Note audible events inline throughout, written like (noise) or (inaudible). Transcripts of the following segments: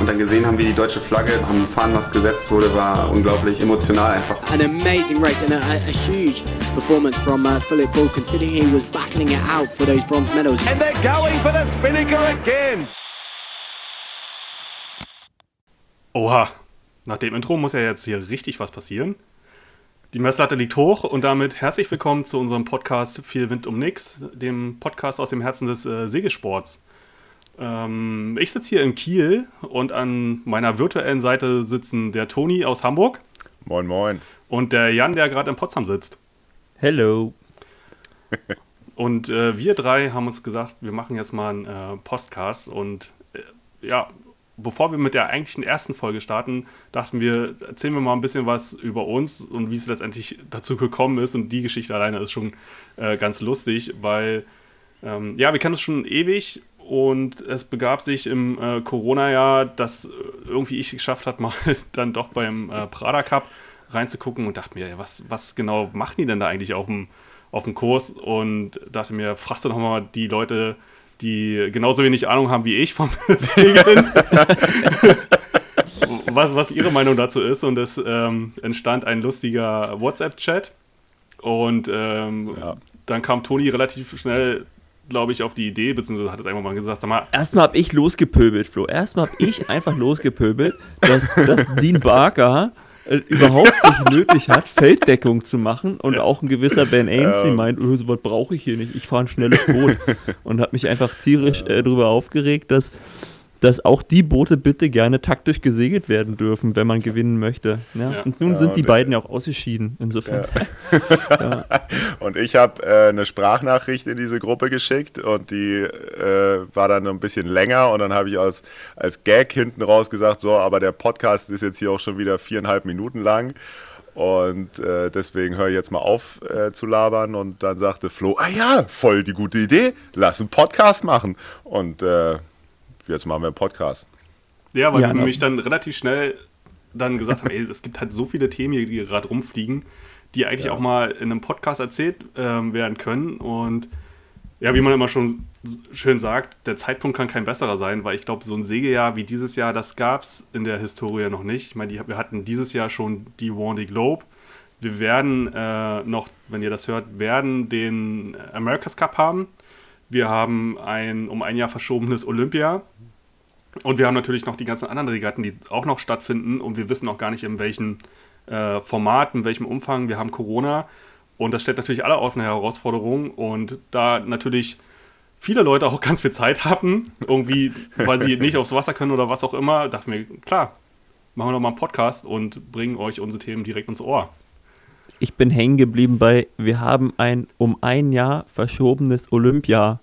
und dann gesehen haben, wie die deutsche Flagge am Fahnenmast gesetzt wurde, war unglaublich emotional einfach. An amazing race and a, a, a huge performance from uh, Philip Bull, considering he was battling it out for those bronze medals. And they're going for the Spinnaker again. Oha, nach dem Intro muss ja jetzt hier richtig was passieren. Die Messlatte liegt hoch und damit herzlich willkommen zu unserem Podcast Viel Wind um Nix, dem Podcast aus dem Herzen des äh, Segelsports. Ähm, ich sitze hier in Kiel und an meiner virtuellen Seite sitzen der Toni aus Hamburg Moin, moin. und der Jan, der gerade in Potsdam sitzt. Hello. Und äh, wir drei haben uns gesagt, wir machen jetzt mal einen äh, Podcast und äh, ja, bevor wir mit der eigentlichen ersten Folge starten, dachten wir, erzählen wir mal ein bisschen was über uns und wie es letztendlich dazu gekommen ist. Und die Geschichte alleine ist schon äh, ganz lustig, weil ähm, ja, wir kennen uns schon ewig und es begab sich im äh, Corona-Jahr, dass äh, irgendwie ich geschafft habe, (laughs) mal dann doch beim äh, Prada Cup reinzugucken und dachte mir, ja, was, was genau machen die denn da eigentlich auf dem, auf dem Kurs? Und dachte mir, fragst du doch mal die Leute, die genauso wenig Ahnung haben wie ich vom (laughs) Segeln, (laughs) was, was ihre Meinung dazu ist. Und es ähm, entstand ein lustiger WhatsApp-Chat. Und ähm, Ja. dann kam Toni relativ schnell, glaube ich, auf die Idee, beziehungsweise hat es einfach mal gesagt, sag mal, Erstmal habe ich losgepöbelt, Flo. Erstmal habe ich einfach losgepöbelt, dass, dass Dean Barker äh, überhaupt nicht nötig hat, Felddeckung zu machen. Und auch ein gewisser Ben Ainsley Ja. meint, oh, so was brauche ich hier nicht. Ich fahre ein schnelles Boot. und hat mich einfach tierisch äh, darüber aufgeregt, dass, dass auch die Boote bitte gerne taktisch gesegelt werden dürfen, wenn man gewinnen möchte. Ja? Ja. Und nun Ja, sind die und- beiden ja auch ausgeschieden. Insofern. (laughs) (laughs) Und ich habe äh, eine Sprachnachricht in diese Gruppe geschickt und die äh, war dann ein bisschen länger und dann habe ich als, als Gag hinten raus gesagt, so, aber der Podcast ist jetzt hier auch schon wieder viereinhalb Minuten lang und äh, deswegen höre ich jetzt mal auf äh, zu labern und dann sagte Flo, ah ja, voll die gute Idee, lass einen Podcast machen und äh, jetzt machen wir einen Podcast. Ja, weil Ja, wir ne. nämlich dann relativ schnell dann gesagt haben, (laughs) ey, es gibt halt so viele Themen hier, die gerade rumfliegen, die eigentlich Ja. auch mal in einem Podcast erzählt ähm, werden können. Und ja, wie man immer schon schön sagt, der Zeitpunkt kann kein besserer sein, weil ich glaube, so ein Segeljahr wie dieses Jahr, das gab es in der Historie noch nicht. Ich meine, wir hatten dieses Jahr schon die Vendée Globe. Wir werden äh, noch, wenn ihr das hört, werden den America's Cup haben. Wir haben ein um ein Jahr verschobenes Olympia. Und wir haben natürlich noch die ganzen anderen Regatten, die auch noch stattfinden. Und wir wissen auch gar nicht, in welchem äh, Format, in welchem Umfang. Wir haben Corona. Und das stellt natürlich alle auf eine Herausforderung. Und da natürlich viele Leute auch (laughs) ganz viel Zeit hatten, irgendwie, weil sie nicht aufs Wasser können oder was auch immer, dachten wir, klar, machen wir doch mal einen Podcast und bringen euch unsere Themen direkt ins Ohr. Ich bin hängen geblieben bei, wir haben ein um ein Jahr verschobenes Olympia.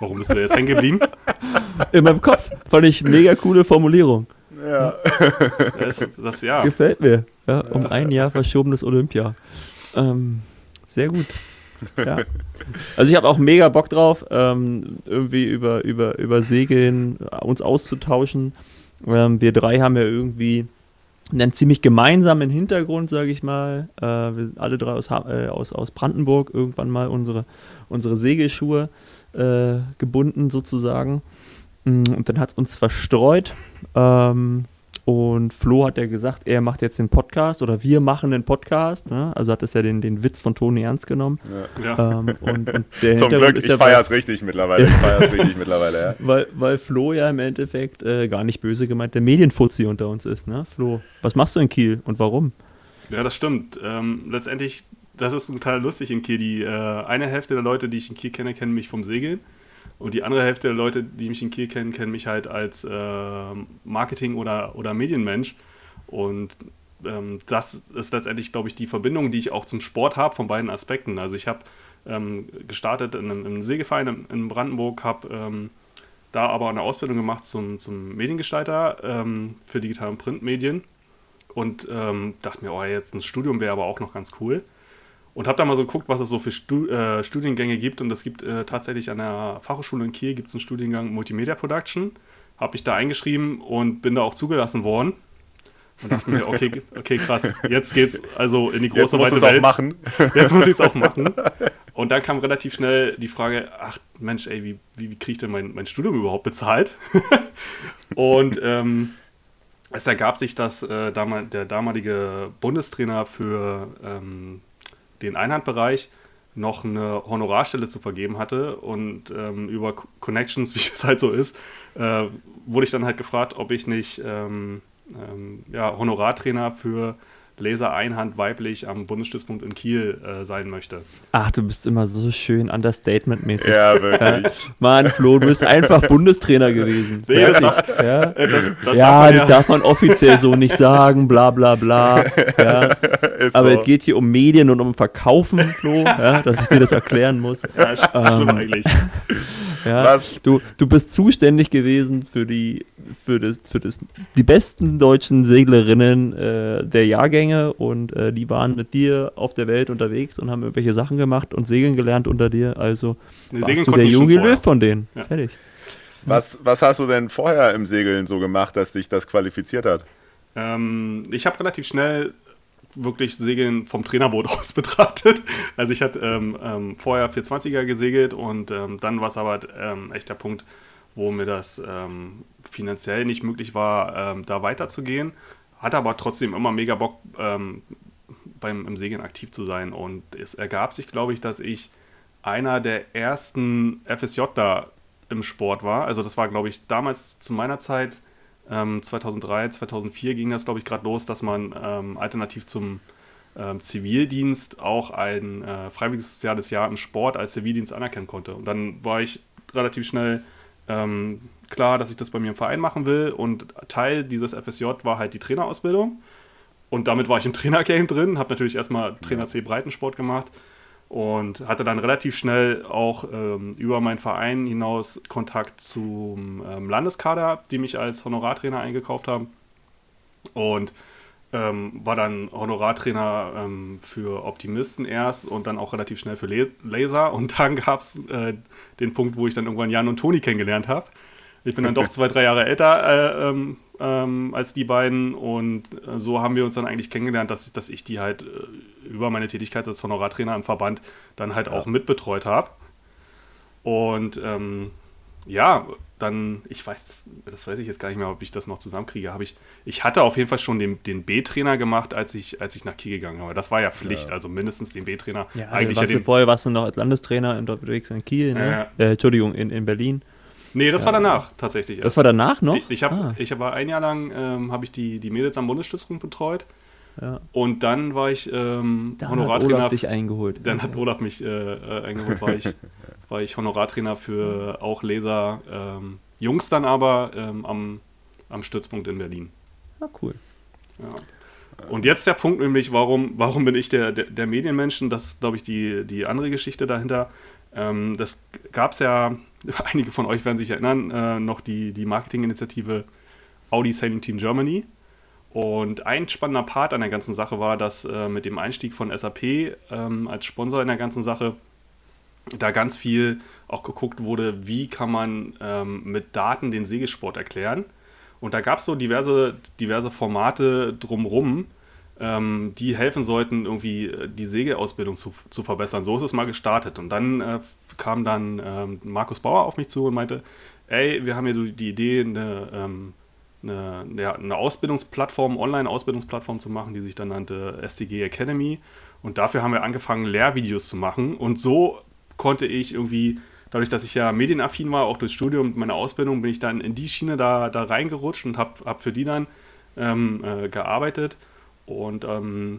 Warum bist du jetzt hängen geblieben? In meinem Kopf fand ich mega coole Formulierung. Ja. Das, das ja. Gefällt mir. Ja, um ein Jahr verschobenes Olympia. Ähm, sehr gut. Ja. Also ich habe auch mega Bock drauf, ähm, irgendwie über, über, über Segeln äh, uns auszutauschen. Ähm, wir drei haben ja irgendwie einen ziemlich gemeinsamen Hintergrund, sage ich mal. Äh, wir alle drei aus, äh, aus, aus Brandenburg irgendwann mal unsere, unsere Segelschuhe äh, gebunden sozusagen. Mm, Und dann hat es uns verstreut. Ähm, und Flo hat ja gesagt, er macht jetzt den Podcast oder wir machen den Podcast. Ne? Also hat das ja den, den Witz von Toni ernst genommen. ja. Ähm, und, und der (laughs) Zum Glück, ist ich ja, feiere es richtig mittlerweile. Ich feiere es (laughs) richtig mittlerweile, ja. weil, weil Flo ja im Endeffekt äh, gar nicht böse gemeint der Medienfuzzi unter uns ist. Ne? Flo, was machst du in Kiel und warum? Ja, das stimmt. Ähm, letztendlich, das ist total lustig in Kiel. Die äh, eine Hälfte der Leute, die ich in Kiel kenne, kennen mich vom Segeln. Und die andere Hälfte der Leute, die mich in Kiel kennen, kennen mich halt als äh, Marketing- oder, oder Medienmensch. Und ähm, das ist letztendlich, glaube ich, die Verbindung, die ich auch zum Sport habe, von beiden Aspekten. Also ich habe ähm, gestartet in einem, in einem Segelverein in, Brandenburg, habe ähm, da aber eine Ausbildung gemacht zum, zum Mediengestalter ähm, für Digital- und Printmedien und ähm, dachte mir, oh, jetzt ein Studium wäre aber auch noch ganz cool. Und habe da mal so geguckt, was es so für Stu äh, Studiengänge gibt. Und es gibt äh, tatsächlich an der Fachhochschule in Kiel gibt es einen Studiengang Multimedia Production. Habe mich da eingeschrieben und bin da auch zugelassen worden. Und dachte mir, okay, okay, krass, jetzt geht's also in die große weite es auch Welt. machen. (laughs) Jetzt muss ich es auch machen. Und dann kam relativ schnell die Frage, ach Mensch, ey, wie, wie, wie kriege ich denn mein, mein Studium überhaupt bezahlt? (laughs) und ähm, es ergab sich, dass äh, damal, der damalige Bundestrainer für ähm, den Einhandbereich noch eine Honorarstelle zu vergeben hatte und ähm, über Co- Connections, (laughs) wie es halt so ist, äh, wurde ich dann halt gefragt, ob ich nicht ähm, ähm, ja, Honorartrainer für Laser Einhand weiblich am Bundesstützpunkt in Kiel äh, sein möchte. Ach, du bist immer so schön Understatement-mäßig. Ja, wirklich. Mann, Flo, du bist einfach Bundestrainer gewesen. Nee, das darf, Ja, äh, das, das ja darf man das darf man offiziell so nicht sagen, bla bla bla. Ja. (laughs) Ist Aber so. es geht hier um Medien und um Verkaufen, Flo, ja, dass ich dir das erklären muss. ja, schlimm Ähm, eigentlich. Ja, Was? Du, du bist zuständig gewesen für die, für das, für das, die besten deutschen Seglerinnen äh, der Jahrgänge und äh, die waren mit dir auf der Welt unterwegs und haben irgendwelche Sachen gemacht und segeln gelernt unter dir. Also Nee, warst du der vorher. Löw von denen. Ja. Fertig. Was, was hast du denn vorher im Segeln so gemacht, dass dich das qualifiziert hat? Ähm, ich habe relativ schnell wirklich Segeln vom Trainerboot (laughs) aus betrachtet. Also ich hatte ähm, ähm, vorher 420er gesegelt und ähm, dann war es aber ähm, echt der Punkt, wo mir das ähm, finanziell nicht möglich war, ähm, da weiterzugehen. Hatte aber trotzdem immer mega Bock, ähm, beim im Segeln aktiv zu sein. Und es ergab sich, glaube ich, dass ich einer der ersten FSJ da im Sport war. Also das war, glaube ich, damals zu meiner Zeit, ähm, 2003, 2004 ging das, glaube ich, gerade los, dass man ähm, alternativ zum ähm, Zivildienst auch ein äh, freiwilliges soziales Jahr im Sport als Zivildienst anerkennen konnte. Und dann war ich relativ schnell ähm, klar, dass ich das bei mir im Verein machen will. Und Teil dieses FSJ war halt die Trainerausbildung. Und damit war ich im Trainergame drin, habe natürlich erstmal Trainer C Breitensport gemacht und hatte dann relativ schnell auch ähm, über meinen Verein hinaus Kontakt zum ähm, Landeskader, die mich als Honorartrainer eingekauft haben. Und ähm, war dann Honorartrainer ähm, für Optimisten erst und dann auch relativ schnell für Laser. Und dann gab es äh, den Punkt, wo ich dann irgendwann Jan und Toni kennengelernt habe. Ich bin dann doch zwei, drei Jahre älter äh, ähm, ähm, als die beiden und äh, so haben wir uns dann eigentlich kennengelernt, dass, dass ich die halt äh, über meine Tätigkeit als Honorartrainer im Verband dann halt auch mitbetreut habe. Und ähm, ja, dann, ich weiß, das, das weiß ich jetzt gar nicht mehr, ob ich das noch zusammenkriege. Habe ich, ich hatte auf jeden Fall schon den, den B-Trainer gemacht, als ich, als ich nach Kiel gegangen habe. Das war ja Pflicht, also mindestens den B-Trainer. Ja, Eigentlich ja warst du, den, vorher warst du noch als Landestrainer in, unterwegs in Kiel, ne? Äh, Entschuldigung, in, in Berlin. Nee, das war danach tatsächlich. Das war danach noch? Ich, ich habe Ah, ich war ein Jahr lang ähm, habe ich die, die Mädels am Bundesstützpunkt betreut ja. und dann war ich ähm, Dann hat Honorartrainer. Olaf dich eingeholt. dann hat Olaf mich äh, äh, eingeholt, war ich, (laughs) war ich Honorartrainer für auch Laser ähm, Jungs dann aber ähm, am, am Stützpunkt in Berlin. Ah, cool. Ja. Und jetzt der Punkt nämlich, warum, warum bin ich der, der, der Medienmenschen? Das ist, glaube ich, die, die andere Geschichte dahinter. Ähm, das gab es ja, (laughs) einige von euch werden sich erinnern, äh, noch die, die Marketinginitiative Audi Sailing Team Germany. Und ein spannender Part an der ganzen Sache war, dass äh, mit dem Einstieg von SAP ähm, als Sponsor in der ganzen Sache da ganz viel auch geguckt wurde, wie kann man ähm, mit Daten den Segelsport erklären. Und da gab es so diverse, diverse Formate drumrum, ähm, die helfen sollten, irgendwie äh, die Segelausbildung zu, zu verbessern. So ist es mal gestartet. Und dann äh, kam dann ähm, Markus Bauer auf mich zu und meinte, ey, wir haben hier so die Idee, eine, ähm, eine, ja, eine Ausbildungsplattform, Online-Ausbildungsplattform zu machen, die sich dann nannte STG Academy. Und dafür haben wir angefangen, Lehrvideos zu machen. Und so konnte ich irgendwie, dadurch, dass ich ja medienaffin war, auch durchs Studium und meine Ausbildung, bin ich dann in die Schiene da, da reingerutscht und habe hab für die dann ähm, äh, gearbeitet. Und ähm,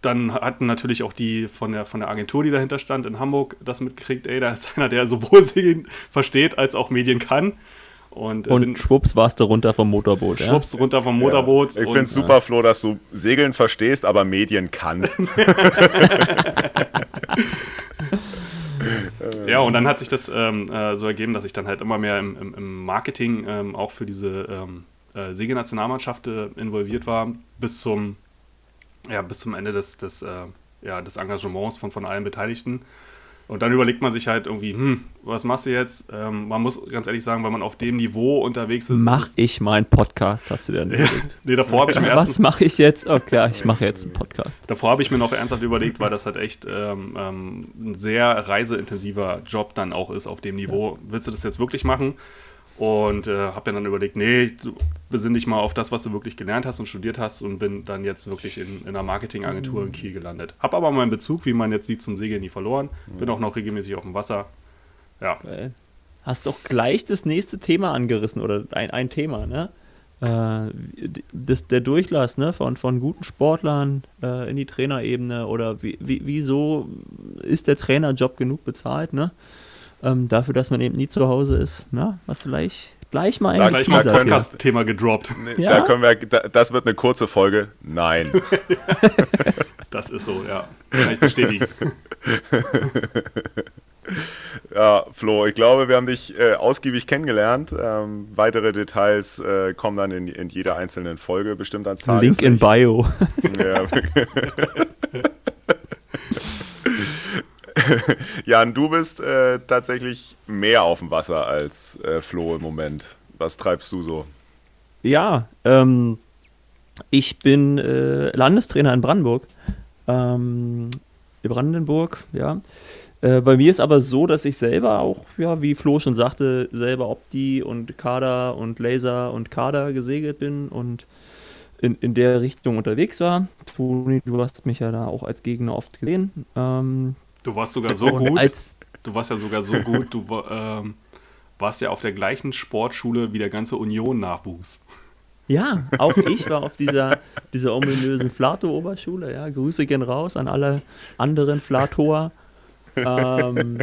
dann hatten natürlich auch die von der, von der Agentur, die dahinter stand, in Hamburg das mitgekriegt, ey, da ist (laughs) einer, der sowohl Segeln versteht als auch Medien kann. Und, äh, Und bin schwupps warst du runter vom Motorboot. Ja? schwupps runter vom Motorboot. Ich und- finde es super, Flo, dass du Segeln verstehst, aber Medien kannst. (laughs) (laughs) Ja, und dann hat sich das ähm, äh, so ergeben, dass ich dann halt immer mehr im, im, im Marketing ähm, auch für diese ähm, äh, Segelnationalmannschaft äh, involviert war, bis zum, ja, bis zum Ende des, des, äh, ja, des Engagements von, von allen Beteiligten. Und dann überlegt man sich halt irgendwie, hm, was machst du jetzt? Ähm, man muss ganz ehrlich sagen, wenn man auf dem Niveau unterwegs ist. Mach ist ich meinen Podcast, hast du dir (laughs) dann überlegt? nee, davor habe ich mir (laughs) erst. Was mache ich jetzt? Okay, ich mache jetzt einen Podcast. Davor habe ich mir noch ernsthaft überlegt, weil das halt echt ähm, ähm, ein sehr reiseintensiver Job dann auch ist auf dem Niveau. Willst du das jetzt wirklich machen? Und äh, habe mir dann überlegt, nee, du besinn dich mal auf das, was du wirklich gelernt hast und studiert hast und bin dann jetzt wirklich in, in einer Marketingagentur in Kiel gelandet. Habe aber meinen Bezug, wie man jetzt sieht, zum Segeln nie verloren. Bin auch noch regelmäßig auf dem Wasser. Ja. Geil. Hast doch gleich das nächste Thema angerissen oder ein, ein Thema, ne? Äh, das, der Durchlass ne? von, von guten Sportlern äh, in die Trainerebene oder wie, wie, wieso ist der Trainerjob genug bezahlt, ne? Ähm, dafür, dass man eben nie zu Hause ist. Na, was gleich, gleich mal Da ein gleich mal Teaser ein hier. das Thema gedroppt. Nee, Ja? Da können wir, da, das wird eine kurze Folge. Nein. (laughs) Das ist so, ja. Kann ich bestätigen. (laughs) Ja, Flo, ich glaube, wir haben dich äh, ausgiebig kennengelernt. Ähm, weitere Details äh, kommen dann in, in jeder einzelnen Folge bestimmt ans Tageslicht. Link in Bio. Ja. (laughs) (laughs) Jan, du bist äh, tatsächlich mehr auf dem Wasser als äh, Flo im Moment. Was treibst du so? Ja, ähm, ich bin äh, Landestrainer in Brandenburg. Ähm, in Brandenburg, ja. Äh, bei mir ist aber so, dass ich selber auch, ja, wie Flo schon sagte, selber Opti und Kader und Laser und Kader gesegelt bin und in, in der Richtung unterwegs war. Toni, du hast mich ja da auch als Gegner oft gesehen. Ähm, Du warst sogar so (laughs) gut. Du warst ja sogar so gut. Du ähm, warst ja auf der gleichen Sportschule wie der ganze Union-Nachwuchs. Ja, auch ich war auf dieser, dieser ominösen Flato-Oberschule. Ja, Grüße gehen raus an alle anderen Flatoer. Ähm,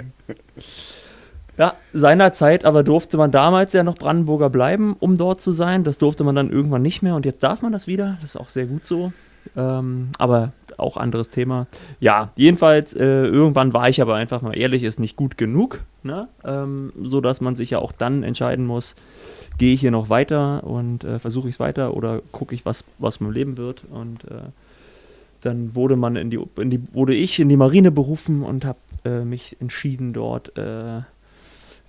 ja, seinerzeit aber durfte man damals ja noch Brandenburger bleiben, um dort zu sein. Das durfte man dann irgendwann nicht mehr und jetzt darf man das wieder. Das ist auch sehr gut so. Ähm, aber auch anderes Thema. Ja, jedenfalls, äh, irgendwann war ich aber einfach mal ehrlich, ist nicht gut genug, ne? ähm, so dass man sich ja auch dann entscheiden muss, gehe ich hier noch weiter und äh, versuche ich es weiter oder gucke ich, was, was dem Leben wird. Und äh, dann wurde man in die, in die, wurde ich in die Marine berufen und habe äh, mich entschieden, dort äh,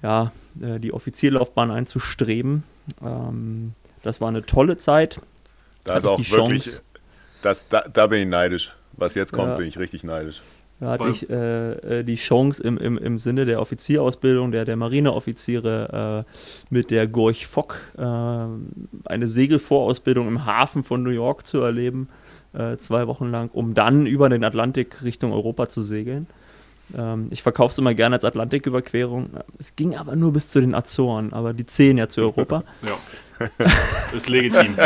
ja, äh, die Offizierlaufbahn einzustreben. Ähm, das war eine tolle Zeit. Da ist auch die wirklich, Chance. Das, da, da bin ich neidisch. Was jetzt kommt, Ja. bin ich richtig neidisch. Da hatte Weil- ich äh, äh, die Chance im, im, im Sinne der Offizierausbildung, der, der Marineoffiziere äh, mit der Gorch Fock äh, eine Segelvorausbildung im Hafen von New York zu erleben, äh, zwei Wochen lang, um dann über den Atlantik Richtung Europa zu segeln. Ähm, ich verkaufe es immer gerne als Atlantiküberquerung. Es ging aber nur bis zu den Azoren, aber die zählen ja zu Europa. (laughs) Ja. ist legitim.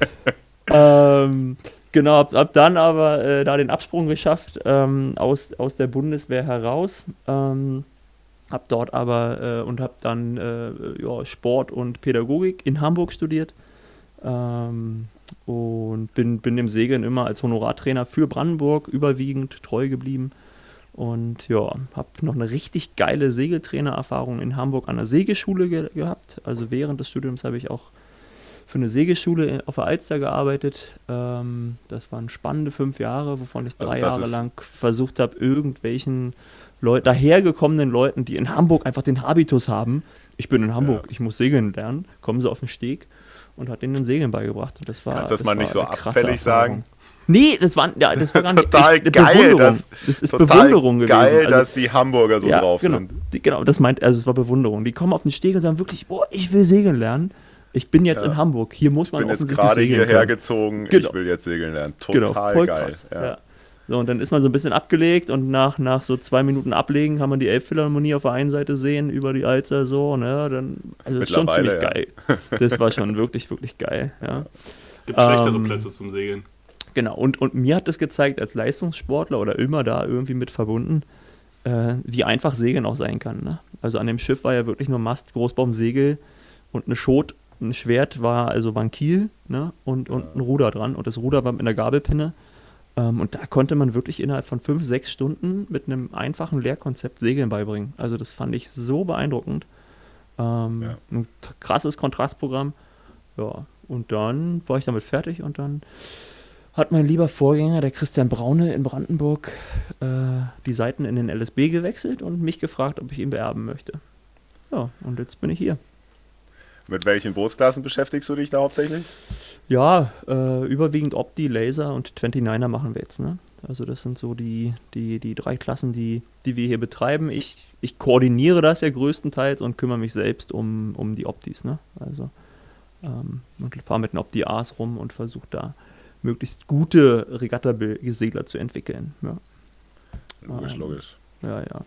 (laughs) ähm, genau, hab, hab dann aber äh, da den Absprung geschafft ähm, aus, aus der Bundeswehr heraus. Ähm, hab dort aber äh, und hab dann äh, ja, Sport und Pädagogik in Hamburg studiert. Ähm, und bin, bin dem Segeln immer als Honorartrainer für Brandenburg überwiegend treu geblieben. Und ja, habe noch eine richtig geile Segeltrainererfahrung in Hamburg an der Segelschule ge gehabt. Also während des Studiums habe ich auch für eine Segelschule auf der Alster gearbeitet. Ähm, das waren spannende fünf Jahre, wovon ich Also drei das Jahre lang versucht habe, irgendwelchen Leu dahergekommenen Leuten, die in Hamburg einfach den Habitus haben. Ich bin in Hamburg, ich muss segeln lernen. Kommen sie auf den Steg und hat ihnen den Segeln beigebracht. Und das war, Kannst du das mal war nicht so abfällig sagen? Nee, das war, ja, das (laughs) war gar nicht Total ich, geil, Bewunderung. dass- das ist Total Bewunderung gewesen. geil, Also- dass die Hamburger so ja, drauf genau, sind. Die, genau, das meint, also es war Bewunderung. Die kommen auf den Steg und sagen wirklich, oh, ich will segeln lernen. Ich bin jetzt Ja. in Hamburg. Hier muss man bin jetzt gerade hierher können. gezogen, Genau. ich will jetzt segeln lernen. Total Genau, voll geil. krass. Ja. Ja. So, und dann ist man so ein bisschen abgelegt und nach, nach so zwei Minuten Ablegen kann man die Elbphilharmonie auf der einen Seite sehen, über die Alster so, ne, dann, also das ist schon ziemlich geil. Das war schon wirklich, wirklich geil, ja. Gibt schlechtere Ähm, Plätze zum Segeln. Genau, und, und mir hat das gezeigt, als Leistungssportler oder immer da irgendwie mit verbunden, äh, wie einfach Segeln auch sein kann. Ne? Also an dem Schiff war ja wirklich nur Mast, Großbaum, Segel und eine Schot, ein Schwert war also war ein Kiel ne? und, und ein Ruder dran und das Ruder war mit einer Gabelpinne. Ähm, und da konnte man wirklich innerhalb von fünf, sechs Stunden mit einem einfachen Lehrkonzept Segeln beibringen. Also das fand ich so beeindruckend. Ähm, Ja. Ein krasses Kontrastprogramm. Ja, und dann war ich damit fertig und dann hat mein lieber Vorgänger, der Christian Braune in Brandenburg, äh, die Seiten in den LSB gewechselt und mich gefragt, ob ich ihn beerben möchte. Ja, und jetzt bin ich hier. Mit welchen Bootsklassen beschäftigst du dich da hauptsächlich? Ja, äh, überwiegend Opti, Laser und 29er machen wir jetzt. Ne? Also das sind so die, die, die drei Klassen, die, die wir hier betreiben. Ich, ich koordiniere das ja größtenteils und kümmere mich selbst um, um die Optis. Ne? Also ähm, und fahre mit den Opti A's rum und versuche da möglichst gute Regatta-Segler zu entwickeln. Ja. Logisch, ähm, logisch. Ja, ja.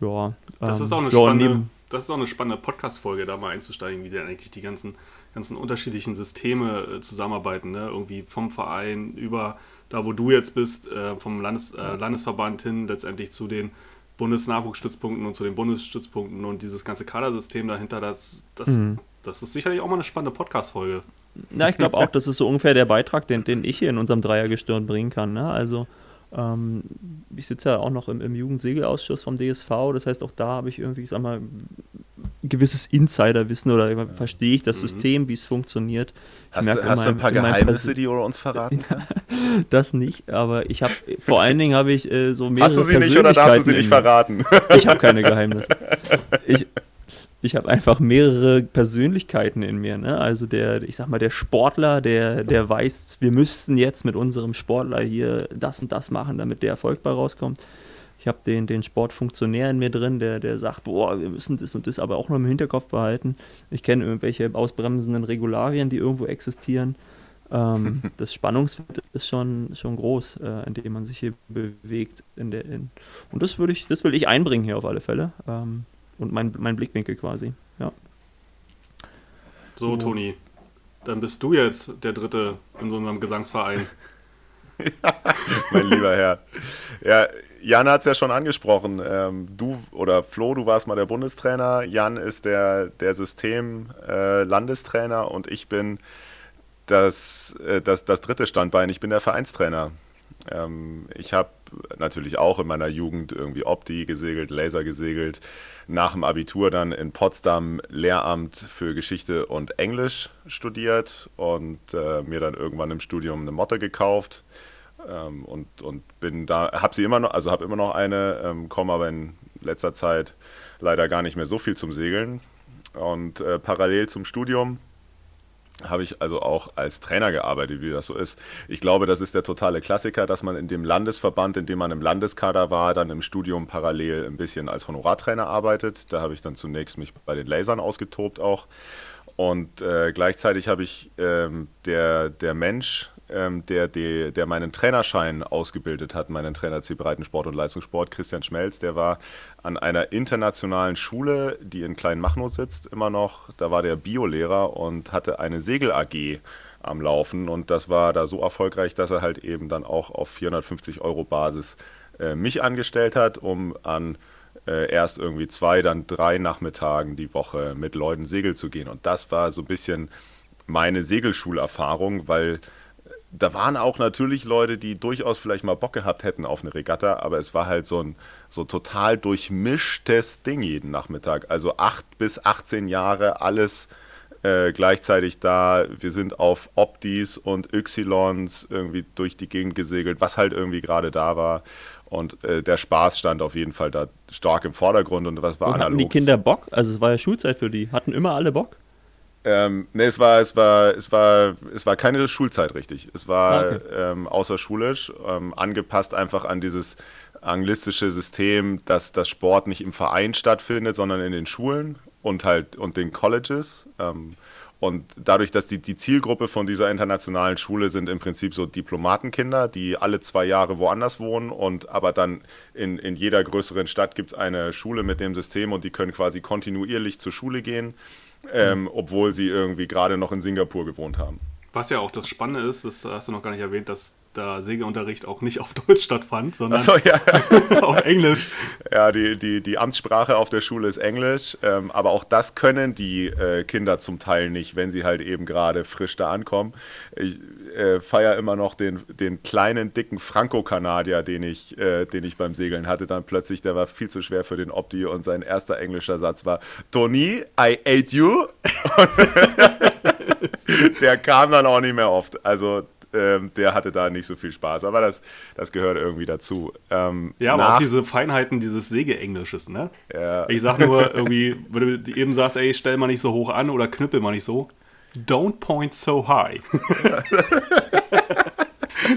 Ja, Das ähm, ist auch eine ja, spannende, das ist auch eine spannende Podcast-Folge, da mal einzusteigen, wie denn eigentlich die ganzen, ganzen unterschiedlichen Systeme äh, zusammenarbeiten. Ne? Irgendwie vom Verein über da, wo du jetzt bist, äh, vom Landes, äh, Landesverband hin letztendlich zu den Bundesnachwuchsstützpunkten und zu den Bundesstützpunkten und dieses ganze Kadersystem dahinter, das, das, Mhm. das ist sicherlich auch mal eine spannende Podcast-Folge. Na, ich glaube auch, das ist so ungefähr der Beitrag, den, den ich hier in unserem Dreiergestirn bringen kann. Ne? Also, ähm, ich sitze ja auch noch im, im Jugendsegelausschuss vom DSV, das heißt, auch da habe ich irgendwie, ich sag mal, ein gewisses Insiderwissen oder verstehe ich das Mhm. System, wie es funktioniert. Ich Hast, merke du, hast du ein meinem- paar meinem Geheimnisse, die du uns verraten (laughs) kannst? Das nicht, aber ich habe, vor allen Dingen habe ich äh, so mehrere Hast du sie nicht oder darfst du sie nicht verraten? Ich habe keine Geheimnisse. Ich, ich habe einfach mehrere Persönlichkeiten in mir. Ne? Also der, ich sag mal, der Sportler, der, der weiß, wir müssten jetzt mit unserem Sportler hier das und das machen, damit der Erfolg bei rauskommt. Ich habe den, den Sportfunktionär in mir drin, der, der sagt, boah, wir müssen das und das aber auch noch im Hinterkopf behalten. Ich kenne irgendwelche ausbremsenden Regularien, die irgendwo existieren. Ähm, (laughs) das Spannungsfeld ist schon, schon groß, äh, in dem man sich hier bewegt. In der, in, und das würde ich, das will ich einbringen hier auf alle Fälle. Ähm, und mein, mein Blickwinkel quasi. Ja. So, Toni, dann bist du jetzt der Dritte in so unserem Gesangsverein. (laughs) (laughs) mein lieber Herr. Ja, Jan hat es ja schon angesprochen. Ähm, du oder Flo, du warst mal der Bundestrainer. Jan ist der, der System-Landestrainer und ich bin das, äh, das, das dritte Standbein. Ich bin der Vereinstrainer. Ähm, ich habe natürlich auch in meiner Jugend irgendwie Opti gesegelt, Laser gesegelt. Nach dem Abitur dann in Potsdam Lehramt für Geschichte und Englisch studiert und äh, mir dann irgendwann im Studium eine Motte gekauft ähm, und, und bin da, habe sie immer noch, also habe immer noch eine, ähm, komme aber in letzter Zeit leider gar nicht mehr so viel zum Segeln und äh, parallel zum Studium habe ich also auch als Trainer gearbeitet, wie das so ist. Ich glaube, das ist der totale Klassiker, dass man in dem Landesverband, in dem man im Landeskader war, dann im Studium parallel ein bisschen als Honorartrainer arbeitet. Da habe ich dann zunächst mich bei den Lasern ausgetobt auch. Und äh, gleichzeitig habe ich ähm, der, der Mensch, ähm, der, der, der meinen Trainerschein ausgebildet hat, meinen Trainer C Breitensport und Leistungssport, Christian Schmelz, der war an einer internationalen Schule, die in Kleinmachnow sitzt, immer noch. Da war der Biolehrer und hatte eine Segel AG am Laufen. Und das war da so erfolgreich, dass er halt eben dann auch auf 450 Euro Basis äh, mich angestellt hat, um an äh, erst irgendwie zwei, dann drei Nachmittagen die Woche mit Leuten segeln zu gehen. Und das war so ein bisschen meine Segelschulerfahrung, weil da waren auch natürlich Leute, die durchaus vielleicht mal Bock gehabt hätten auf eine Regatta, aber es war halt so ein so total durchmischtes Ding jeden Nachmittag. Also acht bis 18 Jahre, alles äh, gleichzeitig da. Wir sind auf Optis und Ys irgendwie durch die Gegend gesegelt, was halt irgendwie gerade da war. Und äh, der Spaß stand auf jeden Fall da stark im Vordergrund und was war Und hatten analog. die Kinder Bock? Also es war ja Schulzeit für die. Hatten immer alle Bock? Ähm, nee, es war, es war, es war, es war keine Schulzeit richtig. Es war Ah, okay. ähm, außerschulisch, ähm, angepasst einfach an dieses anglistische System, dass das Sport nicht im Verein stattfindet, sondern in den Schulen und halt und den Colleges. Ähm, und dadurch, dass die, die Zielgruppe von dieser internationalen Schule sind im Prinzip so Diplomatenkinder, die alle zwei Jahre woanders wohnen und aber dann in, in jeder größeren Stadt gibt es eine Schule mit dem System und die können quasi kontinuierlich zur Schule gehen, ähm, obwohl sie irgendwie gerade noch in Singapur gewohnt haben. Was ja auch das Spannende ist, das hast du noch gar nicht erwähnt, dass der Segelunterricht auch nicht auf (laughs) Deutsch stattfand, sondern Achso, ja. (laughs) auf Englisch. Ja, die, die, die Amtssprache auf der Schule ist Englisch, ähm, aber auch das können die äh, Kinder zum Teil nicht, wenn sie halt eben gerade frisch da ankommen. Ich äh, feiere immer noch den, den kleinen, dicken Franco-Kanadier, den, ich, äh, den ich beim Segeln hatte. Dann plötzlich, der war viel zu schwer für den Opti und sein erster englischer Satz war: Tony, I ate you. (laughs) der kam dann auch nicht mehr oft. Also ähm, der hatte da nicht so viel Spaß. Aber das, das gehört irgendwie dazu. Ähm, Ja, aber auch diese Feinheiten dieses Sägeenglisches, ne? Ja. Ich sag nur irgendwie, wenn du eben sagst, ey, stell mal nicht so hoch an oder knüppel mal nicht so. Don't point so high. (laughs)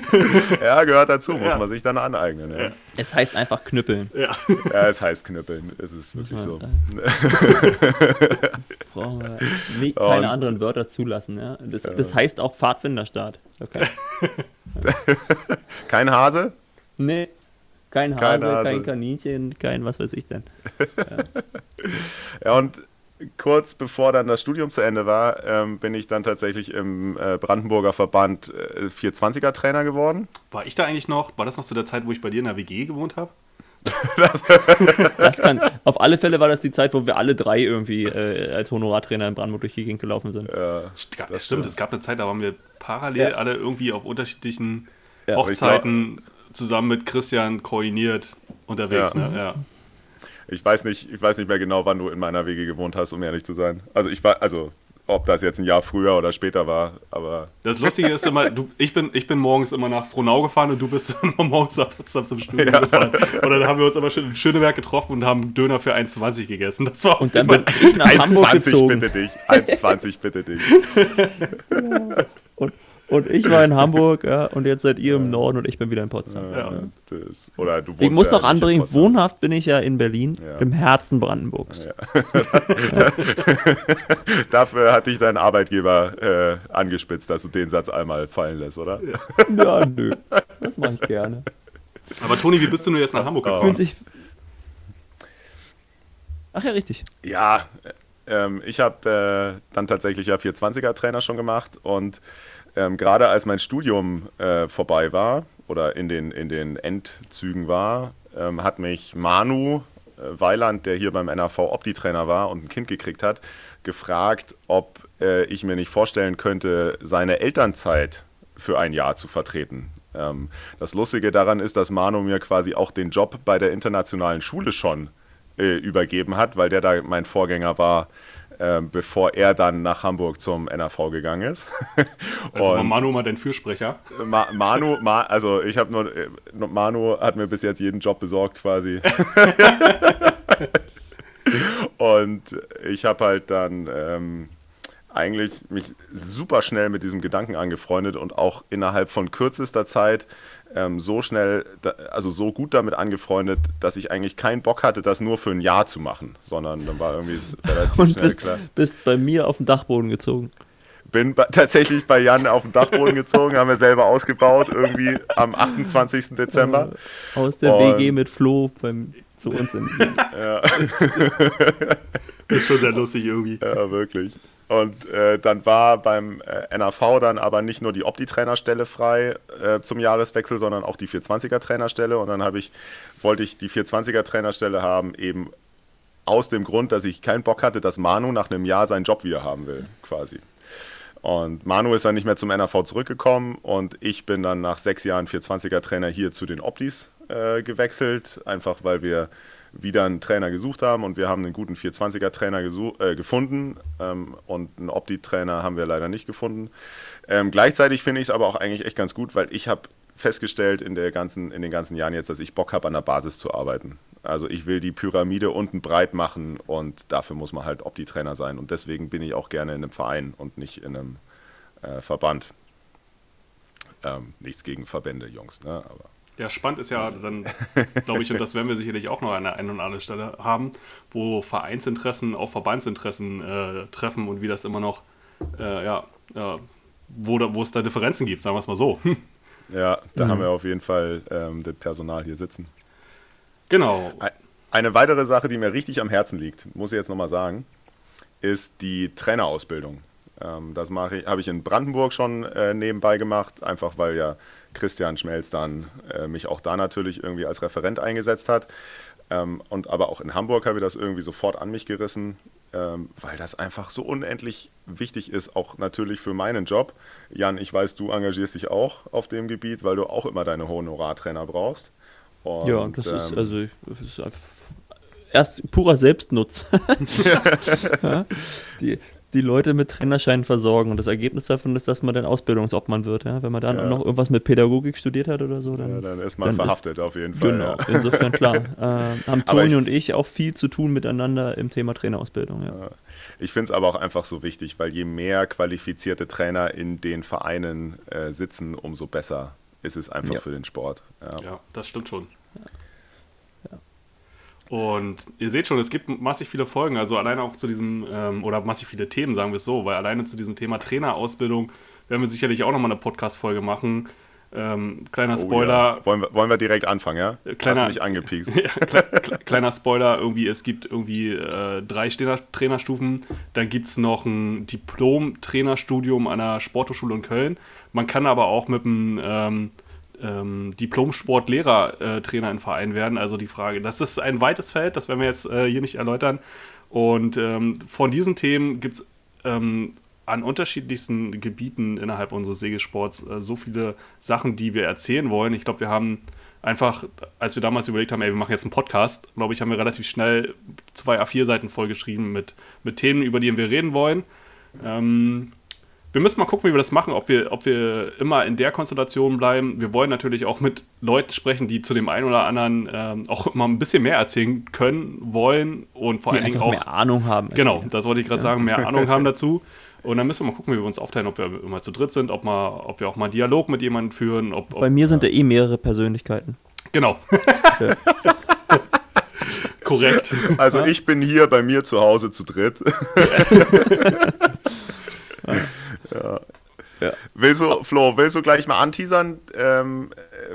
(laughs) ja, gehört dazu, muss Ja. man sich dann aneignen. Ja, Es heißt einfach knüppeln. ja. ja es heißt Knüppeln, es ist wirklich so. (laughs) Brauchen wir nie, keine Und- anderen Wörter zulassen. Ja? Das, das heißt auch Pfadfinderstart. Okay. (laughs) Kein Hase? Nee. Kein Hase, Kein kein, Hase. Kaninchen, kein was weiß ich denn. Ja, und kurz bevor dann das Studium zu Ende war, ähm, bin ich dann tatsächlich im äh, Brandenburger Verband äh, 420er Trainer geworden. War ich da eigentlich noch? War das noch zu der Zeit, wo ich bei dir in der WG gewohnt habe? (laughs) Das kann, auf alle Fälle war das die Zeit, wo wir alle drei irgendwie äh, als Honorartrainer in Brandenburg durch die Gegend gelaufen sind. St stimmt, es gab eine Zeit, da waren wir parallel Ja. alle irgendwie auf unterschiedlichen Ja. Hochzeiten zusammen mit Christian koordiniert unterwegs. Ja. Ne? Ja. Ich weiß nicht, ich weiß nicht mehr genau, wann du in meiner Wege gewohnt hast, um ehrlich zu sein. Also ich war, also ob das jetzt ein Jahr früher oder später war, aber Das Lustige ist immer, du, ich, bin, ich bin morgens immer nach Frohnau gefahren und du bist (laughs) immer morgens nach Potsdam zum Studium Ja. gefahren. Und dann haben wir uns aber schön in Schöneberg getroffen und haben Döner für 1,20 gegessen. Das war Und dann bin ich nach Hamburg 1,20 gezogen. bitte dich, 1,20 bitte dich. (laughs) Und, und ich war in Hamburg ja, und jetzt seid ihr im Norden und ich bin wieder in Potsdam. Ja. Das, oder du Ich muss ja noch anbringen, wohnhaft bin ich ja in Berlin, Ja. im Herzen Brandenburgs. (laughs) Dafür hat dich dein Arbeitgeber äh, angespitzt, dass du den Satz einmal fallen lässt, oder? Ja, (laughs) nö. Das mache ich gerne. Aber Toni, wie bist du nur jetzt nach Hamburg Fühlt gefahren? sich. Ach ja, richtig. Ja, ähm, ich habe äh, dann tatsächlich ja 420er Trainer schon gemacht und ähm, gerade als mein Studium äh, vorbei war oder in den, in den Endzügen war, ähm, hat mich Manu äh, Weiland, der hier beim NAV Opti-Trainer war und ein Kind gekriegt hat, gefragt, ob äh, ich mir nicht vorstellen könnte, seine Elternzeit für ein Jahr zu vertreten. Ähm, das Lustige daran ist, dass Manu mir quasi auch den Job bei der internationalen Schule schon äh, übergeben hat, weil der da mein Vorgänger war, äh, bevor er dann nach Hamburg zum NAV gegangen ist. (laughs) Also war Manu mal dein Fürsprecher. Ma Manu, Ma also ich habe nur, äh, Manu hat mir bis jetzt jeden Job besorgt quasi. (laughs) (laughs) Und ich habe halt dann ähm, eigentlich mich super schnell mit diesem Gedanken angefreundet und auch innerhalb von kürzester Zeit ähm, so schnell, da, also so gut damit angefreundet, dass ich eigentlich keinen Bock hatte, das nur für ein Jahr zu machen, sondern dann war irgendwie relativ Und schnell bist, klar bist bei mir auf den Dachboden gezogen. bin bei, tatsächlich bei Jan auf den Dachboden gezogen, haben wir selber ausgebaut, irgendwie am 28. Dezember. Aus der Und- WG mit Flo beim, zu uns in (laughs) Ist schon sehr lustig irgendwie. Ja, wirklich. Und äh, dann war beim äh, NAV dann aber nicht nur die Opti-Trainerstelle frei äh, zum Jahreswechsel, sondern auch die 420er-Trainerstelle. Und dann habe ich, wollte ich die 420er-Trainerstelle haben, eben aus dem Grund, dass ich keinen Bock hatte, dass Manu nach einem Jahr seinen Job wieder haben will, quasi. Und Manu ist dann nicht mehr zum NAV zurückgekommen und ich bin dann nach sechs Jahren 420er-Trainer hier zu den Optis äh, gewechselt, einfach weil wir wieder einen Trainer gesucht haben und wir haben einen guten 420er-Trainer gesu- äh, gefunden ähm, und einen Opti-Trainer haben wir leider nicht gefunden. Ähm, gleichzeitig finde ich es aber auch eigentlich echt ganz gut, weil ich habe festgestellt in, der ganzen, in den ganzen Jahren jetzt, dass ich Bock habe, an der Basis zu arbeiten. Also ich will die Pyramide unten breit machen und dafür muss man halt Opti-Trainer sein und deswegen bin ich auch gerne in einem Verein und nicht in einem äh, Verband. Ähm, nichts gegen Verbände, Jungs, ne? aber Ja, spannend ist ja dann, glaube ich, und das werden wir sicherlich auch noch an der einen oder anderen Stelle haben, wo Vereinsinteressen auf Verbandsinteressen äh, treffen und wie das immer noch, äh, ja, äh, wo, da, wo es da Differenzen gibt, sagen wir es mal so. (laughs) ja, da haben wir auf jeden Fall ähm, das Personal hier sitzen. genau. Ein- Eine weitere Sache, die mir richtig am Herzen liegt, muss ich jetzt nochmal sagen, ist die Trainerausbildung. Ähm, das mache ich, habe ich in Brandenburg schon äh, nebenbei gemacht, einfach weil ja Christian Schmelz dann äh, mich auch da natürlich irgendwie als Referent eingesetzt hat. Ähm, und aber auch in Hamburg habe ich das irgendwie sofort an mich gerissen, ähm, weil das einfach so unendlich wichtig ist, auch natürlich für meinen Job. Jan, ich weiß, du engagierst dich auch auf dem Gebiet, weil du auch immer deine Honorartrainer brauchst. Und, Ja, das ist ähm, also das ist einfach erst purer Selbstnutz. (laughs) (laughs) ja, die, die Leute mit Trainerscheinen versorgen. Und das Ergebnis davon ist, dass man dann Ausbildungsobmann wird. Ja? Wenn man dann Ja. noch irgendwas mit Pädagogik studiert hat oder so, dann, Ja, dann ist man dann verhaftet auf jeden Fall. Genau, Ja. insofern klar. (laughs) äh, haben Toni ich- und ich auch viel zu tun miteinander im Thema Trainerausbildung. Ja. Ich finde es aber auch einfach so wichtig, weil je mehr qualifizierte Trainer in den Vereinen äh, sitzen, umso besser ist es einfach Ja. für den Sport. Ja. Ja, das stimmt schon. Und ihr seht schon, es gibt massig viele Folgen, also alleine auch zu diesem, ähm, oder massig viele Themen, sagen wir es so, weil alleine zu diesem Thema Trainerausbildung werden wir sicherlich auch nochmal eine Podcast-Folge machen. Ähm, kleiner Oh, Spoiler, ja. wollen, wir, wollen wir direkt anfangen, ja? kleiner- Hast mich angepiekst. (laughs) kle kleiner Spoiler, irgendwie, es gibt irgendwie äh, drei Trainer Trainerstufen, dann gibt es noch ein Diplom-Trainerstudium an der Sporthochschule in Köln. Man kann aber auch mit einem ähm, ähm, Diplom-Sportlehrer-Trainer in Verein werden. Also die Frage, das ist ein weites Feld, das werden wir jetzt äh, hier nicht erläutern. Und ähm, von diesen Themen gibt es ähm, an unterschiedlichsten Gebieten innerhalb unseres Segelsports äh, so viele Sachen, die wir erzählen wollen. Ich glaube, wir haben einfach, als wir damals überlegt haben, ey, wir machen jetzt einen Podcast, glaube ich, haben wir relativ schnell zwei A4-Seiten vollgeschrieben mit, mit Themen, über die wir reden wollen. Ähm, wir müssen mal gucken, wie wir das machen, ob wir, ob wir immer in der Konstellation bleiben. Wir wollen natürlich auch mit Leuten sprechen, die zu dem einen oder anderen ähm, auch immer ein bisschen mehr erzählen können, wollen und vor Die allen Dingen auch mehr Ahnung haben. Genau, wir. das wollte ich gerade sagen, mehr (laughs) Ahnung haben dazu. Und dann müssen wir mal gucken, wie wir uns aufteilen, ob wir immer zu dritt sind, ob, mal, ob wir auch mal einen Dialog mit jemandem führen. Ob, ob, Bei mir sind da eh mehrere Persönlichkeiten. Genau. (laughs) Korrekt. Also ich bin hier bei mir zu Hause zu dritt. (laughs) ja. Ja. Willst du, Flo, willst du gleich mal anteasern? Ähm,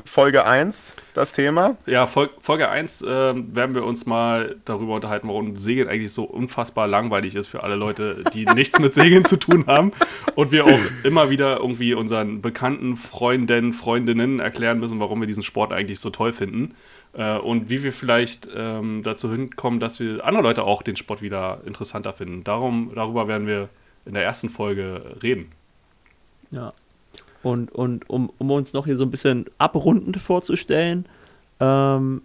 Folge 1, das Thema? Ja, Fol Folge 1 ähm, werden wir uns mal darüber unterhalten, warum Segeln eigentlich so unfassbar langweilig ist für alle Leute, die (laughs) nichts mit Segeln zu tun haben. Und wir auch immer wieder irgendwie unseren bekannten Freunden, Freundinnen erklären müssen, warum wir diesen Sport eigentlich so toll finden. Äh, und wie wir vielleicht ähm, dazu hinkommen, dass wir andere Leute auch den Sport wieder interessanter finden. Darum, darüber werden wir in der ersten Folge reden. Ja. Und, und um, um uns noch hier so ein bisschen abrundend vorzustellen, ähm,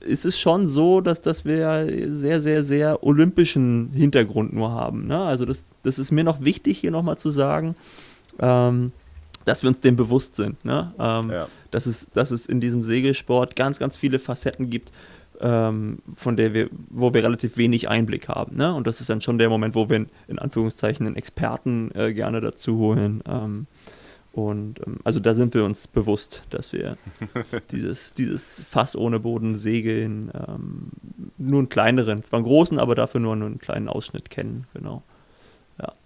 ist es schon so, dass, dass wir sehr, sehr, sehr olympischen Hintergrund nur haben. Ne? Also das, das ist mir noch wichtig, hier nochmal zu sagen, ähm, dass wir uns dem bewusst sind. Ne? Ähm, Ja. dass, es, dass es in diesem Segelsport ganz, ganz viele Facetten gibt, ähm, von der wir, wo wir relativ wenig Einblick haben. Ne? Und das ist dann schon der Moment, wo wir in Anführungszeichen einen Experten äh, gerne dazu holen. Ähm, und ähm, also da sind wir uns bewusst, dass wir (laughs) dieses, dieses Fass ohne Boden segeln, ähm, nur einen kleineren, zwar einen großen, aber dafür nur einen kleinen Ausschnitt kennen, genau. Ja. Also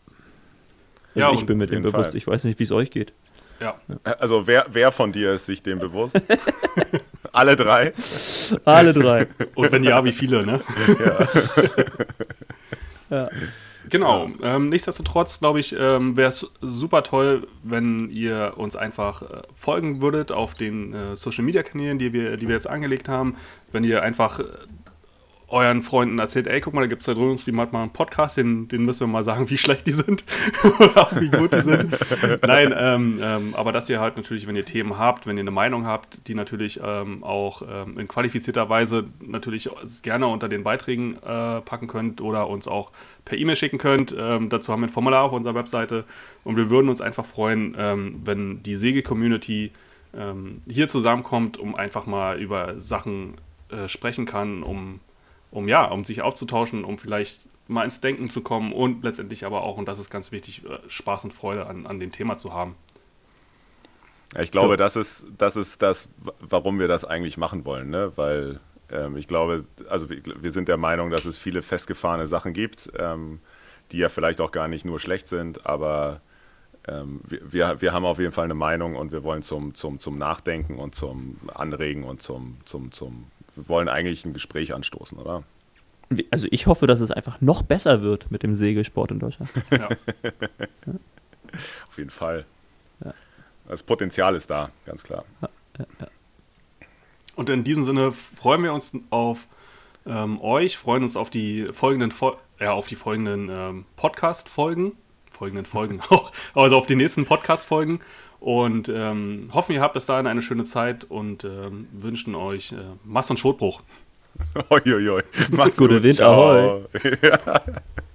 Ja, ich bin mir dem bewusst, Fall. ich weiß nicht, wie es euch geht. Ja. Also wer, wer von dir ist sich dem bewusst? (laughs) Alle drei? Alle drei. (laughs) Und wenn ja, wie viele, ne? Ja. (laughs) Genau. Ähm, nichtsdestotrotz, glaube ich, ähm, wäre es super toll, wenn ihr uns einfach äh, folgen würdet auf den äh, Social Media Kanälen, die wir, die wir jetzt angelegt haben. Wenn ihr einfach äh, euren Freunden erzählt, ey, guck mal, da gibt es da drüben, die mal einen Podcast, den, den müssen wir mal sagen, wie schlecht die sind (laughs) oder auch wie gut die sind. Nein, ähm, ähm, aber dass ihr halt natürlich, wenn ihr Themen habt, wenn ihr eine Meinung habt, die natürlich ähm, auch ähm, in qualifizierter Weise natürlich gerne unter den Beiträgen äh, packen könnt oder uns auch per E-Mail schicken könnt. Ähm, dazu haben wir ein Formular auf unserer Webseite und wir würden uns einfach freuen, ähm, wenn die Segel-Community ähm, hier zusammenkommt, um einfach mal über Sachen äh, sprechen kann, um um ja, um sich auszutauschen, um vielleicht mal ins Denken zu kommen und letztendlich aber auch, und das ist ganz wichtig, äh, Spaß und Freude an, an dem Thema zu haben. Ja, Ich glaube, das ist, das ist das, warum wir das eigentlich machen wollen, ne? weil ähm, ich glaube, also wir, wir sind der Meinung, dass es viele festgefahrene Sachen gibt, ähm, die ja vielleicht auch gar nicht nur schlecht sind, aber ähm, wir, wir, wir haben auf jeden Fall eine Meinung und wir wollen zum, zum, zum Nachdenken und zum Anregen und zum, zum, zum, wir wollen eigentlich ein Gespräch anstoßen, oder? Also ich hoffe, dass es einfach noch besser wird mit dem Segelsport in Deutschland. Ja. (laughs) Auf jeden Fall. Ja. Das Potenzial ist da, ganz klar. Und in diesem Sinne freuen wir uns auf ähm, euch, freuen uns auf die folgenden, Fol ja, auf die folgenden ähm, Podcast-Folgen, folgenden Folgen (laughs) auch, also auf die nächsten Podcast-Folgen und ähm, hoffen, ihr habt bis dahin eine schöne Zeit und ähm, wünschen euch äh, Mast und Schotbruch. (laughs) Hoi, hoi. Macht's Gute gut. Wind, Ciao. ahoi. Ja. (laughs)